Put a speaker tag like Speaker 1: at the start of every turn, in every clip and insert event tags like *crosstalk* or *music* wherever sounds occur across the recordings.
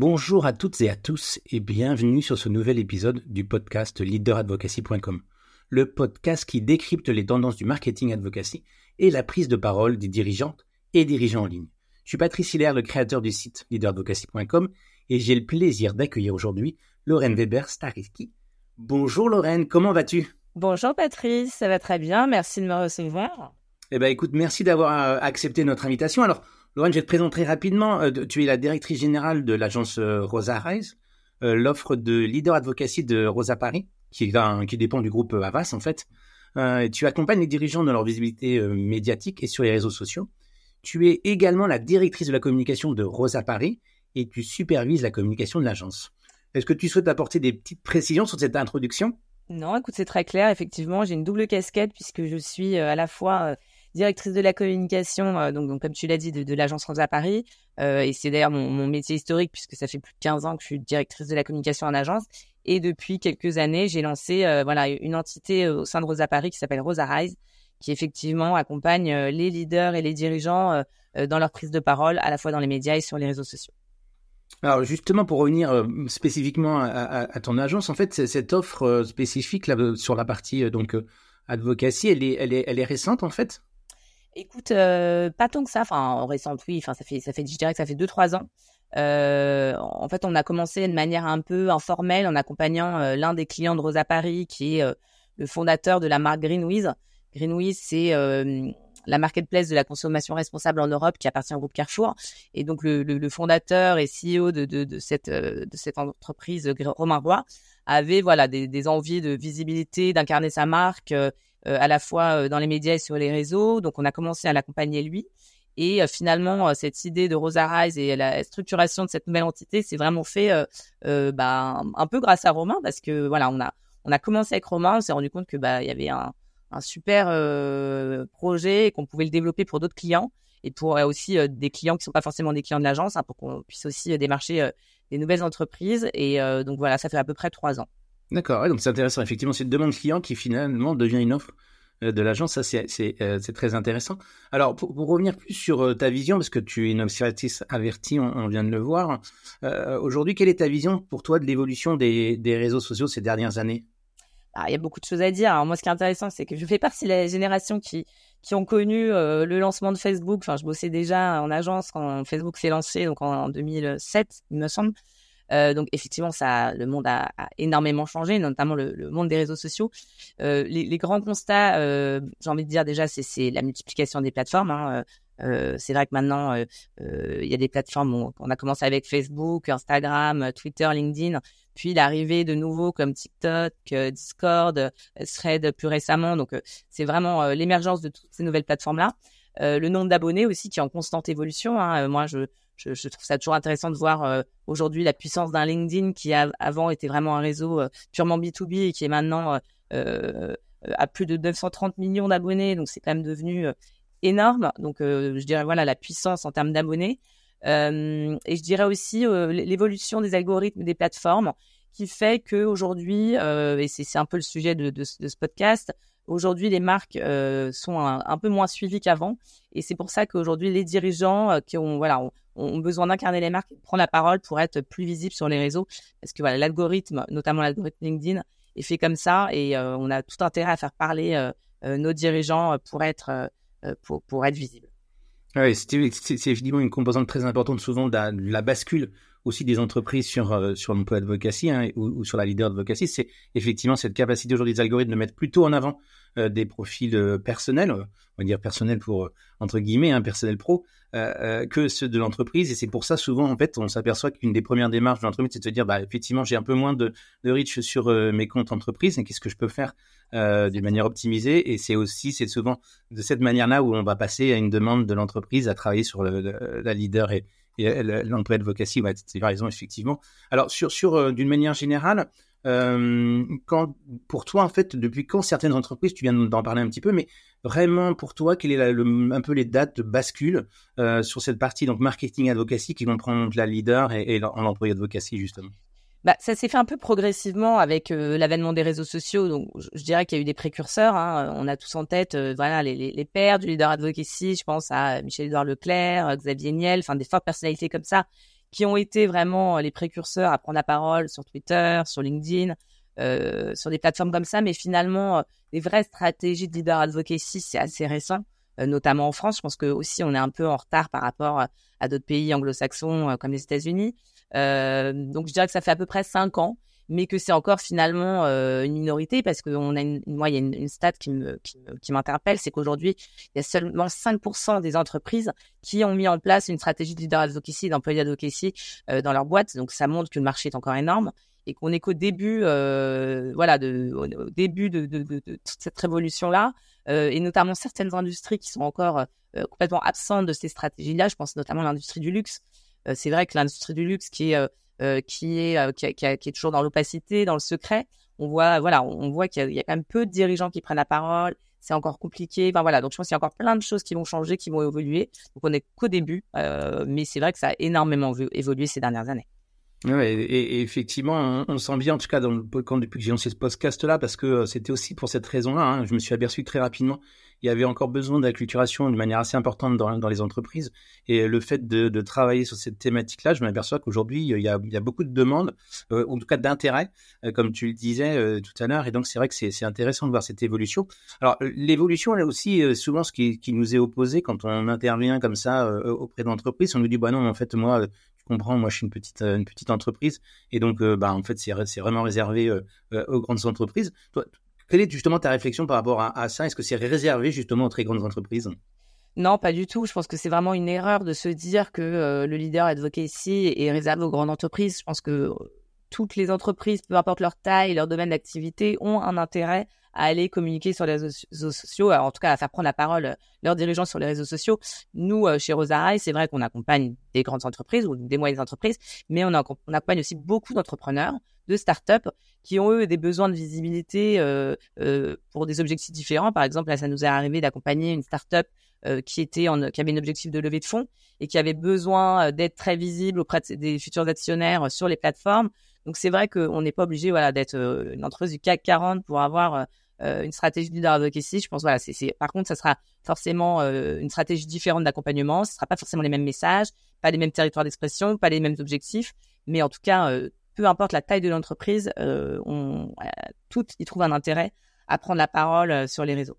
Speaker 1: Bonjour à toutes et à tous et bienvenue sur ce nouvel épisode du podcast leaderadvocacy.com, le podcast qui décrypte les tendances du marketing advocacy et la prise de parole des dirigeantes et dirigeants en ligne. Je suis Patrice Hiller, le créateur du site leaderadvocacy.com et j'ai le plaisir d'accueillir aujourd'hui Lorraine Weber Stariski. Bonjour Lorraine, comment vas-tu?
Speaker 2: Bonjour Patrice, ça va très bien, merci de me recevoir.
Speaker 1: Eh ben écoute, merci d'avoir euh, accepté notre invitation. Alors Lorraine, je vais te présenter rapidement. Euh, tu es la directrice générale de l'agence euh, Rosa Rise, l'offre de leader advocacy de Rosa Paris, qui, dépend du groupe Avas en fait. tu accompagnes les dirigeants dans leur visibilité médiatique et sur les réseaux sociaux. Tu es également la directrice de la communication de Rosa Paris et tu supervises la communication de l'agence. Est-ce que tu souhaites apporter des petites précisions sur cette introduction?
Speaker 2: Non, écoute, c'est très clair. Effectivement, j'ai une double casquette puisque je suis euh, à la fois euh, directrice de la communication, euh, donc, comme tu l'as dit, de, l'agence Rosa Paris. et c'est d'ailleurs mon, métier historique puisque ça fait plus de 15 ans que je suis directrice de la communication en agence. Et depuis quelques années, j'ai lancé voilà une entité au sein de Rosa Paris qui s'appelle Rosa Rise, qui effectivement accompagne les leaders et les dirigeants dans leur prise de parole, à la fois dans les médias et sur les réseaux sociaux.
Speaker 1: Alors justement, pour revenir euh, spécifiquement à, ton agence, en fait, cette offre euh, spécifique là, euh, sur la partie donc advocacy, elle est, elle est, elle est récente en fait?
Speaker 2: Écoute, pas tant que ça. Enfin, récente, oui. Enfin, ça fait, ça fait, je dirais que ça fait deux trois ans. en fait, on a commencé de manière un peu informelle en accompagnant l'un des clients de Rosa Paris, qui est le fondateur de la marque Greenwiz. Greenwiz, c'est la marketplace de la consommation responsable en Europe qui appartient au groupe Carrefour. Et donc le, fondateur et CEO de, cette, euh, de cette entreprise, Romain Roy, avait voilà des, envies de visibilité, d'incarner sa marque euh, euh, à la fois dans les médias et sur les réseaux. Donc on a commencé à l'accompagner lui. Et finalement, cette idée de Rosa Rise et la structuration de cette nouvelle entité s'est vraiment fait bah, un peu grâce à Romain parce que voilà, on a on a commencé avec Romain, on s'est rendu compte que bah il y avait un, un super euh, projet et qu'on pouvait le développer pour d'autres clients et pour euh, aussi euh, des clients qui sont pas forcément des clients de l'agence, hein, pour qu'on puisse aussi démarcher des nouvelles entreprises. Et donc voilà, ça fait à peu près trois ans.
Speaker 1: D'accord, donc c'est intéressant. Effectivement, c'est une demande client qui finalement devient une offre de l'agence. Ça, c'est très intéressant. Alors, pour, revenir plus sur ta vision, parce que tu es une observatrice avertie, on, vient de le voir. Aujourd'hui, quelle est ta vision pour toi de l'évolution des, réseaux sociaux ces dernières années?
Speaker 2: Ah, il y a beaucoup de choses à dire. Alors moi, ce qui est intéressant, c'est que je fais partie de la génération qui qui ont connu euh, le lancement de Facebook. Enfin, je bossais déjà en agence quand Facebook s'est lancé, donc en, 2007, il me semble. Euh, donc effectivement, ça, le monde a, énormément changé, notamment le, monde des réseaux sociaux. Euh, les, grands constats, euh, j'ai envie de dire déjà, c'est la multiplication des plateformes. Hein. Euh, c'est vrai que maintenant, il y a des plateformes. On, a commencé avec Facebook, Instagram, Twitter, LinkedIn puis l'arrivée de nouveaux comme TikTok, euh, Discord, euh, Thread plus récemment. Donc euh, c'est vraiment l'émergence de toutes ces nouvelles plateformes-là. le nombre d'abonnés aussi qui est en constante évolution. Hein. moi, je, je, trouve ça toujours intéressant de voir aujourd'hui la puissance d'un LinkedIn qui avant était vraiment un réseau purement B2B et qui est maintenant à plus de 930 millions d'abonnés. Donc c'est quand même devenu énorme. Donc je dirais voilà la puissance en termes d'abonnés. Euh, et je dirais aussi euh, l'évolution des algorithmes des plateformes qui fait que aujourd'hui, euh, et c'est un peu le sujet de, ce podcast, aujourd'hui les marques euh, sont un, peu moins suivies qu'avant, et c'est pour ça qu'aujourd'hui les dirigeants euh, qui ont voilà ont, ont besoin d'incarner les marques, prendre la parole pour être plus visibles sur les réseaux, parce que voilà l'algorithme, notamment l'algorithme LinkedIn, est fait comme ça, et on a tout intérêt à faire parler nos dirigeants pour être pour, pour être visibles.
Speaker 1: Oui, c'est évidemment une composante très importante souvent de la, bascule aussi des entreprises sur, euh, sur l'emploi advocacy hein, ou, sur la leader advocacy. C'est effectivement cette capacité aujourd'hui des algorithmes de mettre plutôt en avant euh, des profils euh, personnels, on va dire personnels pour, entre guillemets, un hein, personnel pro, que ceux de l'entreprise. Et c'est pour ça, souvent, en fait, on s'aperçoit qu'une des premières démarches de l'entreprise, c'est de se dire, bah, effectivement, j'ai un peu moins de, de reach sur mes comptes entreprises, et qu'est-ce que je peux faire euh, d'une manière optimisée? Et c'est aussi, c'est souvent de cette manière-là où on va passer à une demande de l'entreprise à travailler sur la leader et, et l'emploi advocacy. Ouais, c'est raison, effectivement. Alors, sur, sur euh, d'une manière générale, euh, pour toi, en fait, depuis quand certaines entreprises, tu viens d'en parler un petit peu, mais vraiment pour toi, quelle est un peu les dates de bascule euh, sur cette partie donc marketing advocacy qui comprend la leader et, et l'employé advocacy justement?
Speaker 2: Bah, ça s'est fait un peu progressivement avec euh, l'avènement des réseaux sociaux. Donc, je, dirais qu'il y a eu des précurseurs. Hein. On a tous en tête, euh, les, pères du leader advocacy. Je pense à Michel-Édouard Leclerc, Xavier Niel, enfin des fortes personnalités comme ça qui ont été vraiment les précurseurs à prendre la parole sur Twitter, sur LinkedIn, euh, sur des plateformes comme ça. Mais finalement, les vraies stratégies de leader advocacy, c'est assez récent, notamment en France. Je pense que aussi on est un peu en retard par rapport à d'autres pays anglo-saxons comme les États-Unis. donc je dirais que ça fait à peu près cinq ans mais que c'est encore finalement euh, une minorité parce que on a une, moi il y a une, stat qui me qui, m'interpelle, c'est qu'aujourd'hui il y a seulement 5% des entreprises qui ont mis en place une stratégie de leader advocacy, d'employé advocacy euh, dans leur boîte. Donc ça montre que le marché est encore énorme et qu'on est qu'au début, euh, voilà, de, au début de, de, de, toute cette révolution là, euh, et notamment certaines industries qui sont encore euh, complètement absentes de ces stratégies-là. Je pense notamment à l'industrie du luxe. Euh, c'est vrai que l'industrie du luxe qui est euh, qui est euh, qui, qui, est toujours dans l'opacité, dans le secret. On voit voilà, on voit qu'il y, a quand même peu de dirigeants qui prennent la parole. C'est encore compliqué. Enfin voilà, donc je pense qu'il y a encore plein de choses qui vont changer, qui vont évoluer. Donc on n'est qu'au début, euh, mais c'est vrai que ça a énormément évolué ces dernières années.
Speaker 1: Ouais, et, effectivement, on, sent bien, en tout cas, dans le, quand, depuis que j'ai lancé ce podcast-là, parce que c'était aussi pour cette raison-là, hein, je me suis aperçu très rapidement il y avait encore besoin d'acculturation de manière assez importante dans, dans, les entreprises. Et le fait de, travailler sur cette thématique-là, je m'aperçois qu'aujourd'hui, il, il y a beaucoup de demandes, euh, en tout cas d'intérêt, euh, comme tu le disais euh, tout à l'heure. Et donc, c'est vrai que c'est intéressant de voir cette évolution. Alors, l'évolution, elle est aussi souvent ce qui, qui, nous est opposé quand on intervient comme ça auprès d'entreprises. On nous dit, bah non, en fait, moi, tu comprends, moi je suis une petite une petite entreprise et donc bah en fait c'est c'est vraiment réservé aux grandes entreprises. Toi quelle est justement ta réflexion par rapport à, ça? Est-ce que c'est réservé justement aux très grandes entreprises?
Speaker 2: Non, pas du tout. Je pense que c'est vraiment une erreur de se dire que euh, le leader advocacy est réservé aux grandes entreprises. Je pense que euh, toutes les entreprises, peu importe leur taille, leur domaine d'activité, ont un intérêt à aller communiquer sur les réseaux sociaux, en tout cas à faire prendre la parole euh, leurs dirigeants sur les réseaux sociaux. Nous, chez Rosarai, c'est vrai qu'on accompagne des grandes entreprises ou des moyennes entreprises, mais on accompagne aussi beaucoup d'entrepreneurs de startups qui ont eux des besoins de visibilité euh, euh, pour des objectifs différents. Par exemple, là, ça nous est arrivé d'accompagner une startup euh, qui était en, qui avait un objectif de levée de fonds et qui avait besoin d'être très visible auprès des futurs actionnaires sur les plateformes. Donc c'est vrai qu'on n'est pas obligé voilà d'être une entreprise du CAC 40 pour avoir une stratégie de advocacy. Je pense voilà, c'est par contre ça sera forcément une stratégie différente d'accompagnement. Ce sera pas forcément les mêmes messages, pas les mêmes territoires d'expression, pas les mêmes objectifs, mais en tout cas peu importe la taille de l'entreprise, euh, euh, toutes y trouvent un intérêt à prendre la parole euh, sur les réseaux.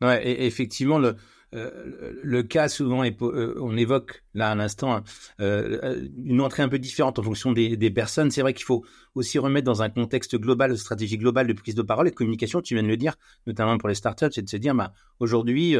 Speaker 1: Ouais, et effectivement, le, le cas souvent, on évoque là à l'instant une entrée un peu différente en fonction des, des personnes. C'est vrai qu'il faut aussi remettre dans un contexte global, de stratégie globale de prise de parole et de communication. Tu viens de le dire, notamment pour les startups, c'est de se dire, bah, aujourd'hui,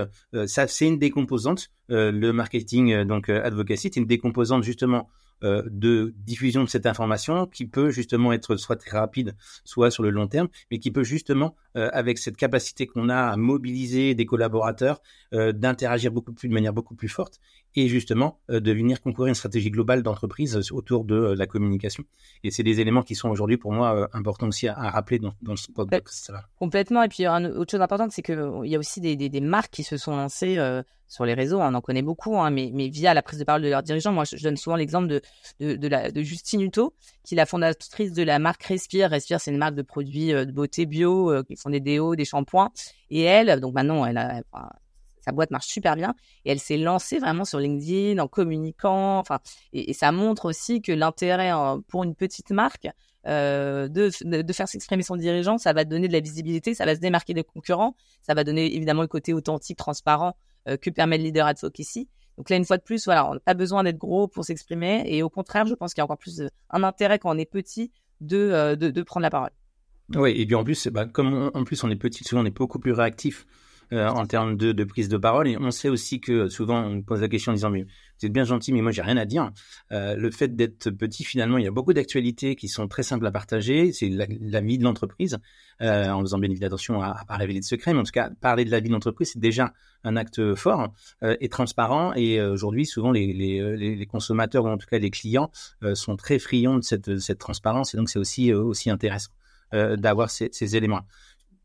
Speaker 1: ça c'est une décomposante. le marketing, donc advocacy, c'est une décomposante justement euh, de diffusion de cette information qui peut justement être soit très rapide, soit sur le long terme, mais qui peut justement, euh, avec cette capacité qu'on a à mobiliser des collaborateurs, euh, d'interagir beaucoup plus de manière beaucoup plus forte et justement de venir concourir une stratégie globale d'entreprise autour de la communication. Et c'est des éléments qui sont aujourd'hui pour moi importants aussi à, rappeler dans, dans ce podcast.
Speaker 2: Complètement. Et puis, autre chose importante, c'est qu'il y a aussi des, des, des, marques qui se sont lancées sur les réseaux, on en connaît beaucoup, hein, mais, mais, via la prise de parole de leurs dirigeants. Moi, je, donne souvent l'exemple de, de, de, la, de Justine Hutto, qui est la fondatrice de la marque Respire. Respire, c'est une marque de produits euh, de beauté bio, euh, qui font des déos, des shampoings. Et elle, donc maintenant, elle a, sa boîte marche super bien et elle s'est lancée vraiment sur LinkedIn en communiquant. Enfin, et, ça montre aussi que l'intérêt pour une petite marque euh, de, de, faire s'exprimer son dirigeant, ça va donner de la visibilité, ça va se démarquer des concurrents, ça va donner évidemment le côté authentique, transparent euh, que permet le leader advocacy. Donc là, une fois de plus, voilà, on n'a pas besoin d'être gros pour s'exprimer. Et au contraire, je pense qu'il y a encore plus un intérêt quand on est petit de, euh, de, de, prendre la parole.
Speaker 1: Oui, et puis en plus, bah, comme en plus on est petit, souvent on est beaucoup plus réactif euh, en termes de, prise de parole. Et on sait aussi que souvent on pose la question en disant mais vous êtes bien gentil, mais moi j'ai rien à dire. Euh, le fait d'être petit, finalement, il y a beaucoup d'actualités qui sont très simples à partager. C'est la, vie de l'entreprise, euh, en faisant bien évidemment attention à, à pas révéler de secrets, mais en tout cas parler de la vie de l'entreprise, c'est déjà un acte fort euh, et transparent. Et aujourd'hui, souvent les, consommateurs ou en tout cas les clients sont très friands de cette, transparence, et donc c'est aussi intéressant d'avoir ces, ces éléments.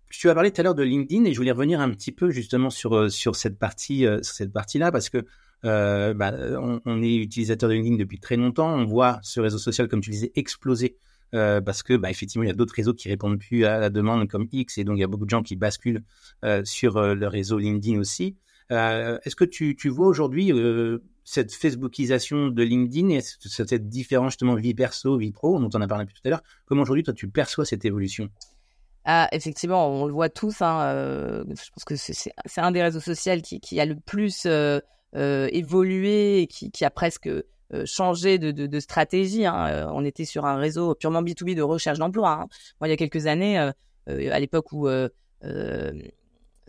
Speaker 1: Tu as parlé tout à l'heure de LinkedIn et je voulais revenir un petit peu justement sur euh, sur cette partie euh, sur cette partie là parce que euh, bah, on, on, est utilisateur de LinkedIn depuis très longtemps. On voit ce réseau social, comme tu disais, exploser euh, parce que bah, effectivement il y a d'autres réseaux qui répondent plus à la demande comme X et donc il y a beaucoup de gens qui basculent euh, sur le réseau LinkedIn aussi. Est-ce que tu, tu vois aujourd'hui cette Facebookisation de LinkedIn et cette différence justement vie perso, vie pro, dont on a parlé tout à l'heure, comment aujourd'hui toi tu perçois cette évolution?
Speaker 2: Ah, effectivement, on le voit tous. Hein, euh, je pense que c'est un des réseaux sociaux qui, a le plus euh, euh, évolué et qui, a presque changé de, stratégie. Hein. On était sur un réseau purement B2B de recherche d'emploi. Hein. Moi, il y a quelques années, à l'époque où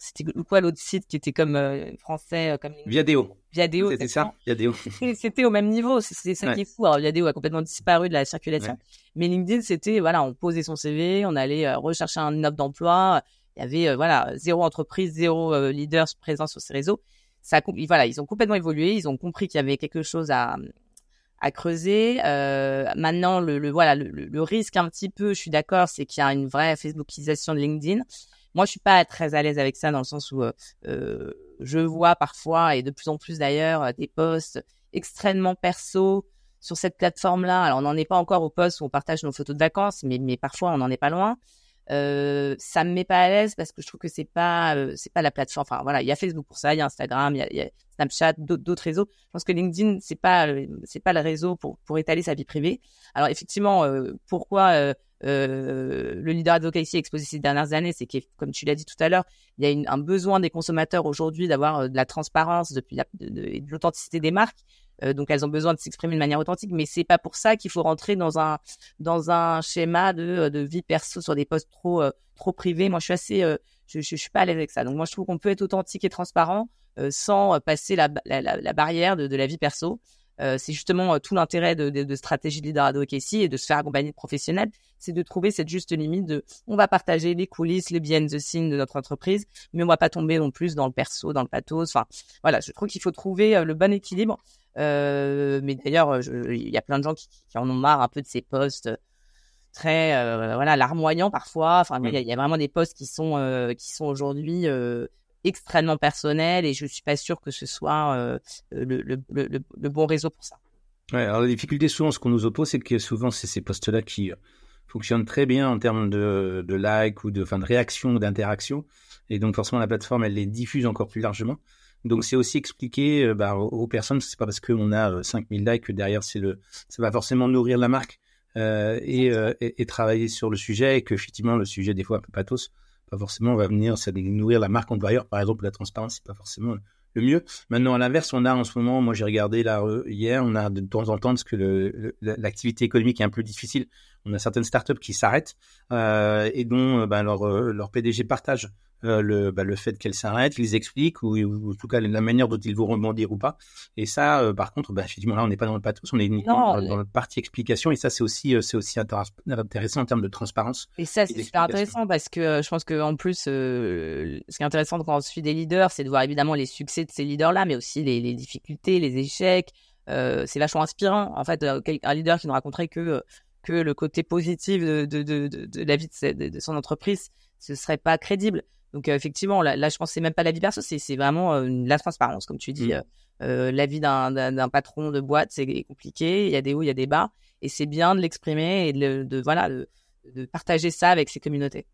Speaker 2: c'était quoi l'autre site qui était comme euh, français euh, comme
Speaker 1: Viadeo.
Speaker 2: Viadeo.
Speaker 1: C'était ça, Viadeo. *laughs*
Speaker 2: c'était au même niveau, c'est ça qui est fou. Alors Viadeo a complètement disparu de la circulation. Mais LinkedIn, c'était voilà, on posait son CV, on allait euh, rechercher un offre d'emploi. Il y avait voilà zéro entreprise, zéro leader présent sur ces réseaux. Ça, voilà, ils ont complètement évolué. Ils ont compris qu'il y avait quelque chose à à creuser. Euh, maintenant, le, le voilà, le, le, risque un petit peu, je suis d'accord, c'est qu'il y a une vraie Facebookisation de LinkedIn. Moi, je suis pas très à l'aise avec ça dans le sens où euh, euh, je vois parfois et de plus en plus d'ailleurs des posts extrêmement perso sur cette plateforme-là. Alors, on n'en est pas encore au poste où on partage nos photos de vacances, mais, mais parfois on n'en est pas loin. Euh, ça me met pas à l'aise parce que je trouve que c'est pas euh, c'est pas la plateforme. Enfin voilà, il y a Facebook pour ça, il y a Instagram, il y a, a Snapchat, d'autres réseaux. Je pense que LinkedIn c'est pas c'est pas le réseau pour pour étaler sa vie privée. Alors effectivement, euh, pourquoi euh, le leader advocacy exposé ces dernières années, c'est que, comme tu l'as dit tout à l'heure, il y a une, un besoin des consommateurs aujourd'hui d'avoir euh, de la transparence depuis la, de, l'authenticité des marques. Euh, donc elles ont besoin de s'exprimer de manière authentique, mais c'est pas pour ça qu'il faut rentrer dans un dans un schéma de, de vie perso sur des posts trop trop privés. Moi, je suis assez, je, je, suis pas à l'aise avec ça. Donc moi, je trouve qu'on peut être authentique et transparent sans passer la, la, la barrière de, de la vie perso. Euh, c'est justement euh, tout l'intérêt de, de, de, stratégie de leader advocacy et de se faire accompagner de professionnels, c'est de trouver cette juste limite de on va partager les coulisses, les behind the scenes de notre entreprise, mais on va pas tomber non plus dans le perso, dans le pathos. Enfin, voilà, je trouve qu'il faut trouver euh, le bon équilibre. Euh, mais d'ailleurs, il y a plein de gens qui, qui, en ont marre un peu de ces postes très euh, voilà larmoyants parfois. Enfin, il y, y, a vraiment des postes qui sont qui sont aujourd'hui extrêmement personnel et je suis pas sûr que ce soit euh, le, le, le, le, bon réseau pour ça.
Speaker 1: Ouais, alors la difficulté souvent, ce qu'on nous oppose, c'est que souvent c'est ces postes-là qui euh, fonctionnent très bien en termes de, de like ou de, enfin, de réaction ou d'interaction, et donc forcément la plateforme elle les diffuse encore plus largement. Donc c'est aussi expliquer euh, bah, aux, personnes, c'est pas parce qu'on a 5000 likes que derrière c'est le, ça va forcément nourrir la marque euh, et, et, et, travailler sur le sujet et que effectivement le sujet des fois un peu pathos pas forcément on va venir ça nourrir la marque employeur. Par exemple la transparence c'est pas forcément le mieux. Maintenant à l'inverse on a en ce moment moi j'ai regardé là hier on a de temps en temps parce que l'activité économique est un peu difficile on a certaines startups qui s'arrêtent euh, et dont ben, leur, euh, leur PDG partage euh, le, bah, le fait qu'elles s'arrêtent, ils expliquent ou, ou, en tout cas la manière dont ils vont rebondir ou pas. Et ça, euh, par contre, bah, effectivement, là, on n'est pas dans le pathos, on est uniquement dans, dans la partie explication. Et ça, c'est aussi, c'est aussi intéressant en termes de transparence.
Speaker 2: Et ça, c'est super intéressant parce que je pense que en plus, ce qui est intéressant quand on suit des leaders, c'est de voir évidemment les succès de ces leaders-là, mais aussi les, les difficultés, les échecs. c'est vachement inspirant. En fait, un leader qui nous raconterait que que le côté positif de, de, de, de la vie de, son entreprise, ce serait pas crédible. Donc euh, effectivement, là, là, je pense c'est même pas la vie perso, c'est vraiment euh, la transparence, comme tu dis. Mmh. Euh, la vie d'un d'un patron de boîte, c'est compliqué. Il y a des hauts, il y a des bas, et c'est bien de l'exprimer et de, de voilà de, de, partager ça avec ses communautés.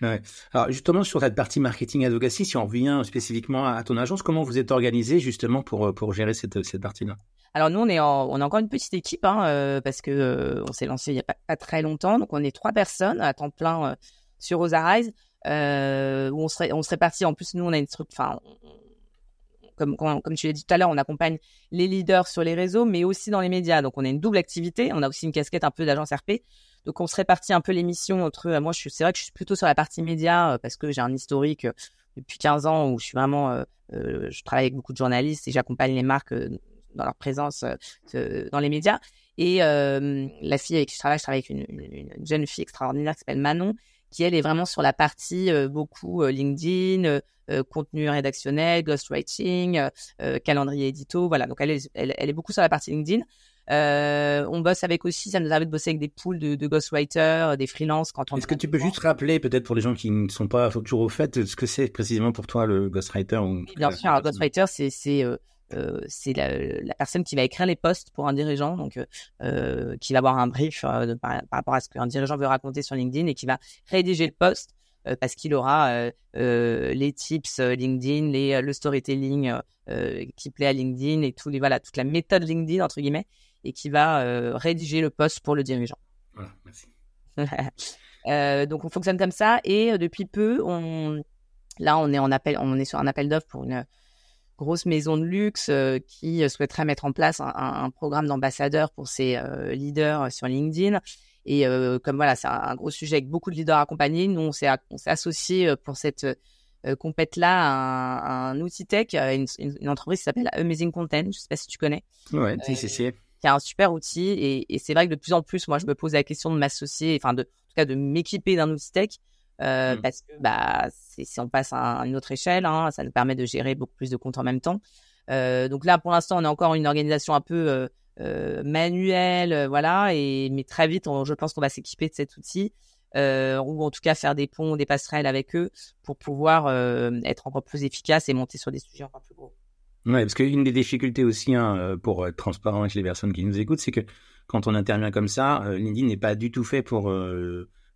Speaker 1: Ouais. Alors justement sur cette partie marketing advocacy, si on revient spécifiquement à ton agence, comment vous êtes organisé justement pour pour gérer cette cette partie-là?
Speaker 2: Alors nous, on est, on a encore une petite équipe hein, euh, parce que euh, on s'est lancé il y a pas, très longtemps, donc on est trois personnes à temps plein euh, sur. Euh, où on serait, on serait parti. En plus, nous, on a une structure. Enfin, comme, comme tu l'as dit tout à l'heure, on accompagne les leaders sur les réseaux, mais aussi dans les médias. Donc, on a une double activité. On a aussi une casquette un peu d'agence RP. Donc, on se répartit un peu l'émission entre. Moi, c'est vrai que je suis plutôt sur la partie média parce que j'ai un historique depuis 15 ans où je suis vraiment. je travaille avec beaucoup de journalistes et j'accompagne les marques dans leur présence dans les médias. Et la fille avec qui je travaille, je travaille avec une, une, une jeune fille extraordinaire qui s'appelle Manon, qui elle est vraiment sur la partie euh, beaucoup euh, LinkedIn, euh, contenu rédactionnel, ghostwriting, calendrier édito, voilà. Donc elle est, elle, elle, est beaucoup sur la partie LinkedIn. on bosse avec aussi, ça nous arrive de bosser avec des pools de, de ghostwriters, des freelances quand on.
Speaker 1: Est-ce que tu peux juste rappeler, peut-être pour les gens qui ne sont pas toujours au fait, ce que c'est précisément pour toi le ghostwriter ou...
Speaker 2: Bien sûr, un ghostwriter, c'est c'est euh, c'est la, la, personne qui va écrire les posts pour un dirigeant, donc euh, euh qui va avoir un brief par, par, rapport à ce qu'un dirigeant veut raconter sur LinkedIn et qui va rédiger le post parce qu'il aura les tips LinkedIn, les, le storytelling qui plaît à LinkedIn et les, voilà, toute la méthode LinkedIn, entre guillemets, et qui va rédiger le post pour le dirigeant.
Speaker 1: Voilà, merci. *laughs*
Speaker 2: donc on fonctionne comme ça et depuis peu, on, là on est en appel, on est sur un appel d'offres pour une grosse maison de luxe euh, qui euh, souhaiterait mettre en place un, programme d'ambassadeurs pour ses euh, leaders sur LinkedIn. Et comme voilà, c'est un, gros sujet avec beaucoup de leaders accompagnés, nous, on s'est, on s'est associé pour cette compète-là à un, outil tech, une, une, entreprise qui s'appelle Amazing Content. Je sais pas si tu connais.
Speaker 1: Ouais, si.
Speaker 2: Qui a un super outil. Et, et c'est vrai que de plus en plus, moi, je me pose la question de m'associer, enfin, de, en tout cas, de m'équiper d'un outil tech euh, mmh. parce que bah, si on passe à une autre échelle, hein, ça nous permet de gérer beaucoup plus de comptes en même temps. Euh, donc là, pour l'instant, on est encore une organisation un peu euh, manuelle, voilà, et mais très vite, je pense qu'on va s'équiper de cet outil. ou en tout cas faire des ponts, des passerelles avec eux pour pouvoir être encore plus efficace et monter sur des sujets encore plus gros.
Speaker 1: Ouais, parce qu'une des difficultés aussi, hein, pour être transparent avec les personnes qui nous écoutent, c'est que quand on intervient comme ça, LinkedIn n'est pas du tout fait pour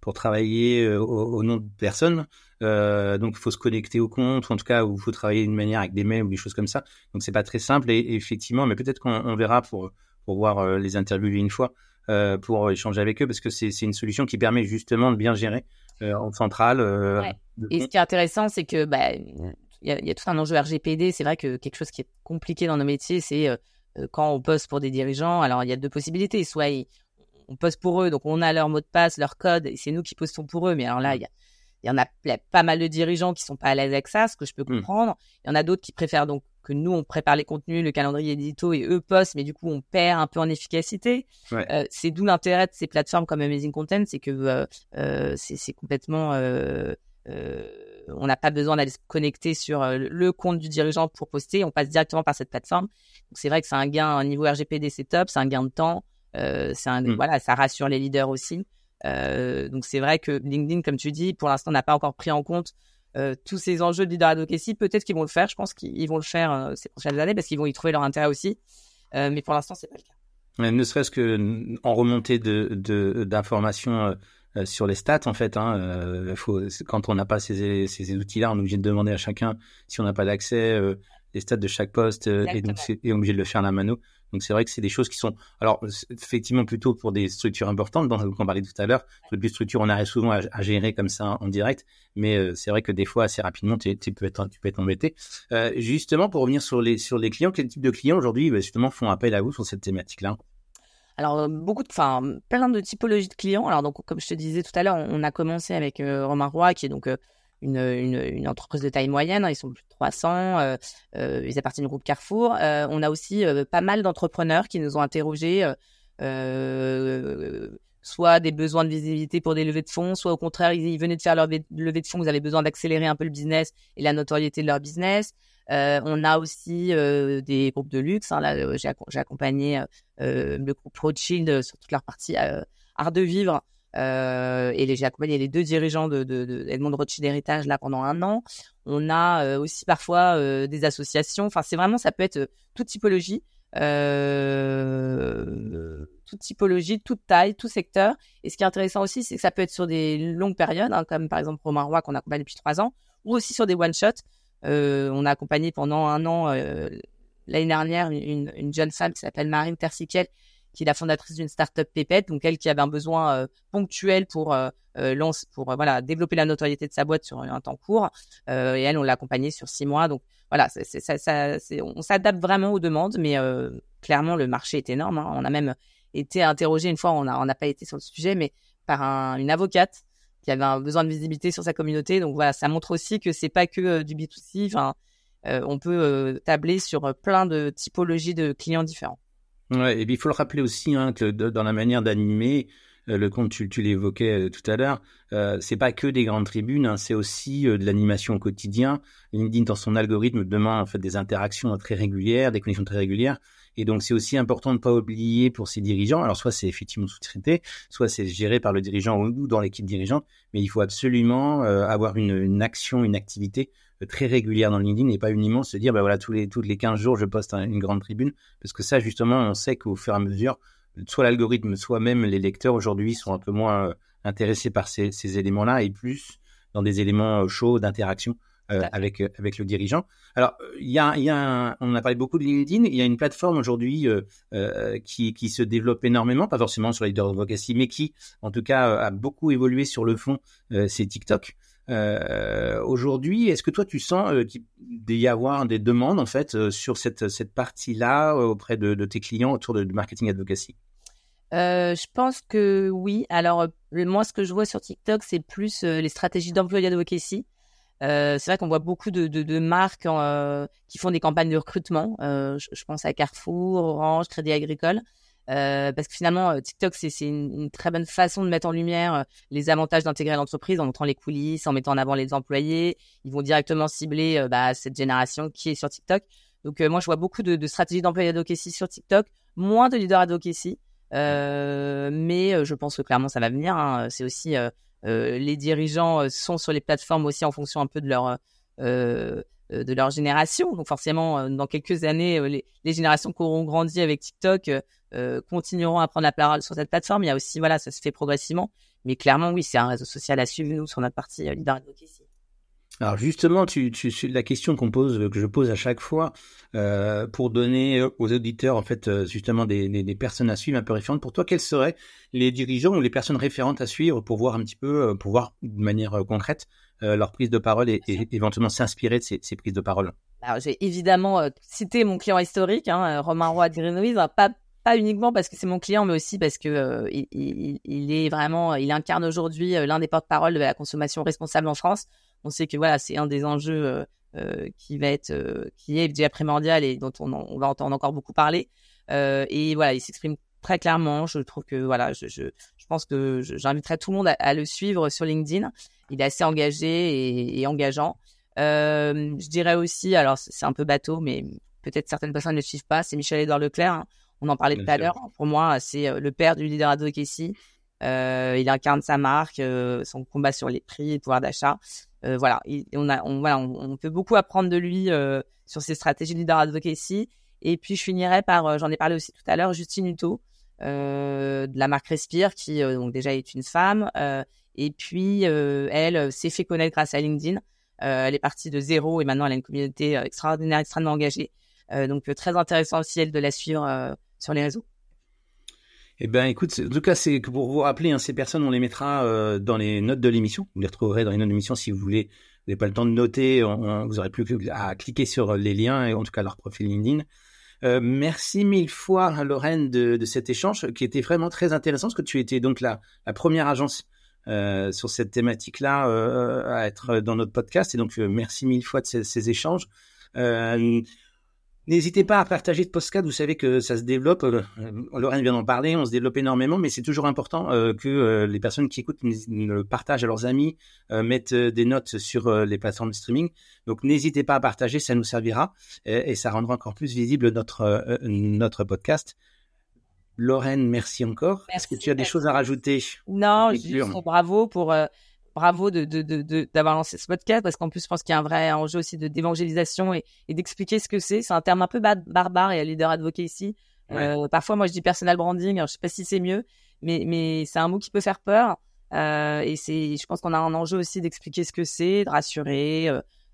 Speaker 1: pour travailler euh, au, nom de personnes. Euh, donc, il faut se connecter au compte, ou en tout cas, il faut travailler d'une manière avec des mails ou des choses comme ça. Donc, c'est pas très simple. Et, effectivement, mais peut-être qu'on verra pour pour voir euh, les interviews une fois, euh, pour échanger avec eux, parce que c'est une solution qui permet justement de bien gérer euh, en centrale. Ouais.
Speaker 2: Et ce qui est intéressant, c'est que bah, il y, a, y a tout un enjeu RGPD. C'est vrai que quelque chose qui est compliqué dans nos métiers, c'est quand on poste pour des dirigeants. Alors, il y a deux possibilités. Soit on poste pour eux, donc on a leur mot de passe, leur code, et c'est nous qui postons pour eux. Mais alors là, il y, en a, pas mal de dirigeants qui sont pas à l'aise avec ça, ce que je peux mmh. comprendre. Il y en a d'autres qui préfèrent donc que nous on prépare les contenus, le calendrier édito et eux postent, mais du coup on perd un peu en efficacité. Euh, c'est d'où l'intérêt de ces plateformes comme Amazing Content, c'est que euh, euh, c'est complètement on n'a pas besoin d'aller se connecter sur le compte du dirigeant pour poster, on passe directement par cette plateforme. Donc c'est vrai que c'est un gain au niveau RGPD, c'est top, c'est un gain de temps. Euh, c'est un, mmh. voilà, ça rassure les leaders aussi. Euh, donc c'est vrai que LinkedIn, comme tu dis, pour l'instant n'a pas encore pris en compte euh, tous ces enjeux de leader advocacy. Peut-être qu'ils vont le faire. Je pense qu'ils vont le faire ces prochaines années parce qu'ils vont y trouver leur intérêt aussi. mais pour l'instant, c'est pas le cas.
Speaker 1: ne serait-ce que en remontée de d'informations sur les stats, en fait, hein, faut, quand on n'a pas ces, ces outils-là, on est obligé de demander à chacun si on n'a pas d'accès les stats de chaque poste et donc c'est obligé de le faire à la mano. Donc c'est vrai que c'est des choses qui sont, alors effectivement plutôt pour des structures importantes, dont on parlait tout à l'heure, des structures on arrive souvent à, gérer comme ça en direct, mais euh, c'est vrai que des fois assez rapidement tu, peux être tu peux être embêté. Euh, justement pour revenir sur les sur les clients, quel type de clients aujourd'hui bah, justement font appel à vous sur cette thématique-là?
Speaker 2: Alors euh, beaucoup de, enfin plein de typologies de clients. Alors donc comme je te disais tout à l'heure, on, a commencé avec Romain Roy qui est donc une, une, une, entreprise de taille moyenne. Hein, ils sont plus de 300. Euh, euh, ils appartiennent au groupe Carrefour. Euh, on a aussi euh, pas mal d'entrepreneurs qui nous ont interrogés, soit des besoins de visibilité pour des levées de fonds, soit au contraire, ils, venaient de faire leur levée de fonds, ils avaient besoin d'accélérer un peu le business et la notoriété de leur business. on a aussi des groupes de luxe. Hein, là, j'ai accompagné le groupe Rothschild sur toute leur partie art de vivre. Euh, et j'ai accompagné les deux dirigeants de, de, Edmond Rothschild Héritage là pendant un an. On a euh, aussi parfois euh, des associations. Enfin, c'est vraiment, ça peut être toute typologie, toute typologie, toute taille, tout secteur. Et ce qui est intéressant aussi, c'est que ça peut être sur des longues périodes, hein, comme par exemple Romain Roy qu'on accompagne depuis trois ans, ou aussi sur des one shots. on a accompagné pendant un an l'année dernière une, une, jeune femme qui s'appelle Marine Tersiquel qui est la fondatrice d'une startup Pépette, donc elle qui avait un besoin euh, ponctuel pour euh, euh lance, pour euh, voilà développer la notoriété de sa boîte sur un temps court. et elle, on l'a accompagnée sur six mois. Donc voilà, c'est, ça, ça, on s'adapte vraiment aux demandes, mais clairement le marché est énorme. Hein. On a même été interrogé une fois, on n'a on a pas été sur le sujet, mais par un, une avocate qui avait un besoin de visibilité sur sa communauté. Donc voilà, ça montre aussi que c'est pas que du B2C. Enfin, on peut tabler sur plein de typologies de clients différents.
Speaker 1: Ouais, et puis il faut le rappeler aussi hein, que dans la manière d'animer, euh, le compte, tu, tu l'évoquais euh, tout à l'heure, euh, c'est pas que des grandes tribunes, hein, c'est aussi euh, de l'animation au quotidien. LinkedIn, dans son algorithme, demande en fait des interactions très régulières, des connexions très régulières. Et donc, c'est aussi important de ne pas oublier pour ses dirigeants. Alors, soit c'est effectivement sous-traité, soit c'est géré par le dirigeant ou dans l'équipe dirigeante, mais il faut absolument avoir une, une, action, une activité très régulière dans LinkedIn et pas uniquement se dire, bah voilà, tous les, tous les 15 jours, je poste une grande tribune. Parce que ça, justement, on sait qu'au fur et à mesure, soit l'algorithme, soit même les lecteurs aujourd'hui sont un peu moins euh, intéressés par ces, ces éléments-là et plus dans des éléments chauds d'interaction avec avec le dirigeant. Alors il y a il y a on a parlé beaucoup de LinkedIn. Il y a une plateforme aujourd'hui qui qui se développe énormément, pas forcément sur Leader Advocacy, mais qui en tout cas a beaucoup évolué sur le fond. c'est TikTok. Euh, Aujourd'hui, est-ce que toi tu sens euh, qu'il y avoir des demandes en fait euh, sur cette, cette partie-là euh, auprès de, de, tes clients autour de, marketing advocacy?
Speaker 2: Je pense que oui. Alors moi, ce que je vois sur TikTok, c'est plus les stratégies d'employé advocacy. C'est vrai qu'on voit beaucoup de, de, de marques qui font des campagnes de recrutement. Je, je, pense à Carrefour, Orange, Crédit Agricole. Euh, parce que finalement, euh, TikTok, c'est une, une, très bonne façon de mettre en lumière euh, les avantages d'intégrer l'entreprise en montrant les coulisses, en mettant en avant les employés. Ils vont directement cibler bah, cette génération qui est sur TikTok. Donc moi, je vois beaucoup de, de stratégies d'employé advocacy sur TikTok, moins de leader advocacy. Euh, mais je pense que clairement, ça va venir. Hein. C'est aussi les dirigeants sont sur les plateformes aussi en fonction un peu de leur de leur génération. Donc forcément, dans quelques années, les, les, générations qui auront grandi avec TikTok euh, continueront à prendre la parole sur cette plateforme. Il y a aussi, voilà, ça se fait progressivement. Mais clairement, oui, c'est un réseau social à suivre, nous, sur notre partie euh, Leader Advocacy.
Speaker 1: Alors justement, tu, tu, la question qu'on pose, que je pose à chaque fois, euh, pour donner aux auditeurs en fait euh, justement des, des, des, personnes à suivre un peu référentes. Pour toi, quels seraient les dirigeants ou les personnes référentes à suivre pour voir un petit peu, pour voir de manière concrète leur prise de parole et, et éventuellement s'inspirer de ces, ces, prises de parole?
Speaker 2: Alors j'ai évidemment cité mon client historique, hein, Romain Roy de Greenwiz, pas pas uniquement parce que c'est mon client, mais aussi parce que euh, il, il, est vraiment, il incarne aujourd'hui euh, l'un des porte-parole de la consommation responsable en France. On sait que voilà, c'est un des enjeux euh, qui va être, qui est déjà primordial et dont on, on va entendre encore beaucoup parler. et voilà, il s'exprime très clairement. Je trouve que voilà, je, je, je pense que j'inviterai tout le monde à, le suivre sur LinkedIn. Il est assez engagé et, et engageant. je dirais aussi, alors c'est un peu bateau, mais peut-être certaines personnes ne le suivent pas. C'est Michel-Édouard Leclerc. Hein, on en parlait tout à l'heure. Pour moi, c'est euh, le père du leader advocacy. Euh, il incarne sa marque, euh, son combat sur les prix et le pouvoir d'achat. Euh, voilà, on a, on, voilà, on, peut beaucoup apprendre de lui euh, sur ses stratégies de leader advocacy. Et puis je finirai par, j'en ai parlé aussi tout à l'heure, Justine Hutto de la marque Respire, qui donc déjà est une femme. et puis elle s'est fait connaître grâce à LinkedIn. elle est partie de zéro et maintenant elle a une communauté extraordinaire, extrêmement engagée. donc très intéressant aussi elle de la suivre sur les réseaux.
Speaker 1: Eh ben, écoute, en tout cas, c'est que pour vous rappeler, hein, ces personnes, on les mettra euh, dans les notes de l'émission. Vous les retrouverez dans les notes de l'émission si vous voulez. Vous n'avez pas le temps de noter, vous aurez plus qu'à cliquer sur les liens et en tout cas leur profil LinkedIn. Euh, merci mille fois, Lorraine, de, cet échange qui était vraiment très intéressant parce que tu étais donc la, première agence euh, sur cette thématique-là euh, à être dans notre podcast et donc euh, merci mille fois de ces échanges. N'hésitez pas à partager de podcast, vous savez que ça se développe, euh, Lorraine vient d'en parler, on se développe énormément, mais c'est toujours important euh, que euh, les personnes qui écoutent le partagent à leurs amis, mettent des notes sur les plateformes de streaming. Donc n'hésitez pas à partager, ça nous servira et, ça rendra encore plus visible notre, notre podcast. Lorraine, merci encore. Est-ce que tu as des choses à rajouter?
Speaker 2: Non, juste bravo pour bravo de, de, de, d'avoir lancé ce podcast parce qu'en plus, je pense qu'il y a un vrai enjeu aussi de d'évangélisation et, et d'expliquer ce que c'est. C'est un terme un peu barbare et à leader advocacy. Euh, parfois, moi, je dis personal branding. Alors, je sais pas si c'est mieux, mais mais c'est un mot qui peut faire peur. Euh, et c'est, je pense qu'on a un enjeu aussi d'expliquer ce que c'est, de rassurer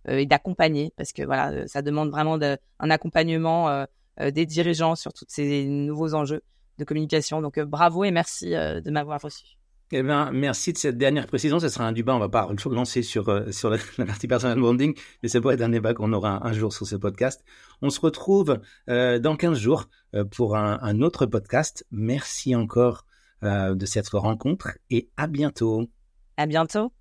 Speaker 2: euh, et d'accompagner parce que voilà, ça demande vraiment de, un accompagnement euh, euh, des dirigeants sur tous ces nouveaux enjeux de communication. Donc, bravo et merci de m'avoir reçu.
Speaker 1: Eh bien, merci de cette dernière précision. Ce sera un débat, on va pas *laughs* lancer sur, euh, sur la, partie personal branding, mais ça pourrait être un débat qu'on aura un, jour sur ce podcast. On se retrouve euh, dans 15 jours euh, pour un, un, autre podcast. Merci encore de cette rencontre et à bientôt.
Speaker 2: À bientôt.